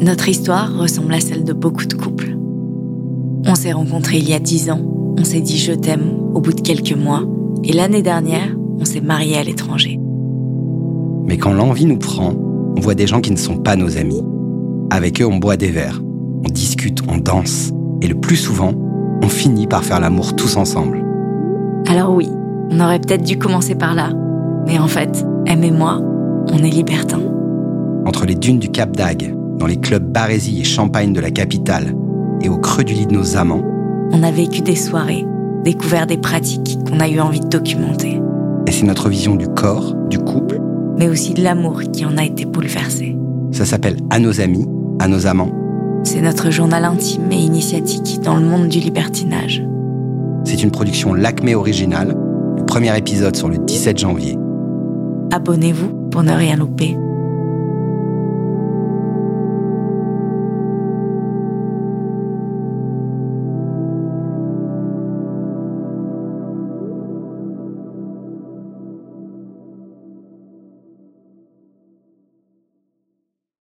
Notre histoire ressemble à celle de beaucoup de couples. On s'est rencontrés il y a dix ans, on s'est dit je t'aime au bout de quelques mois, et l'année dernière, on s'est mariés à l'étranger. Mais quand l'envie nous prend, on voit des gens qui ne sont pas nos amis. Avec eux, on boit des verres, on discute, on danse, et le plus souvent, on finit par faire l'amour tous ensemble. Alors oui, on aurait peut-être dû commencer par là, mais en fait, M et moi, on est libertins. Entre les dunes du Cap d'Agde, dans les clubs Barésie et Champagne de la capitale, et au creux du lit de nos amants, On a vécu des soirées, découvert des pratiques qu'on a eu envie de documenter, et c'est notre vision du corps, du couple, mais aussi de l'amour qui en a été bouleversé. ça s'appelle À nos amis, à nos amants. C'est notre journal intime et initiatique dans le monde du libertinage. C'est une production Lacmé originale. Le premier épisode sur le 17 janvier. Abonnez-vous pour ne rien louper.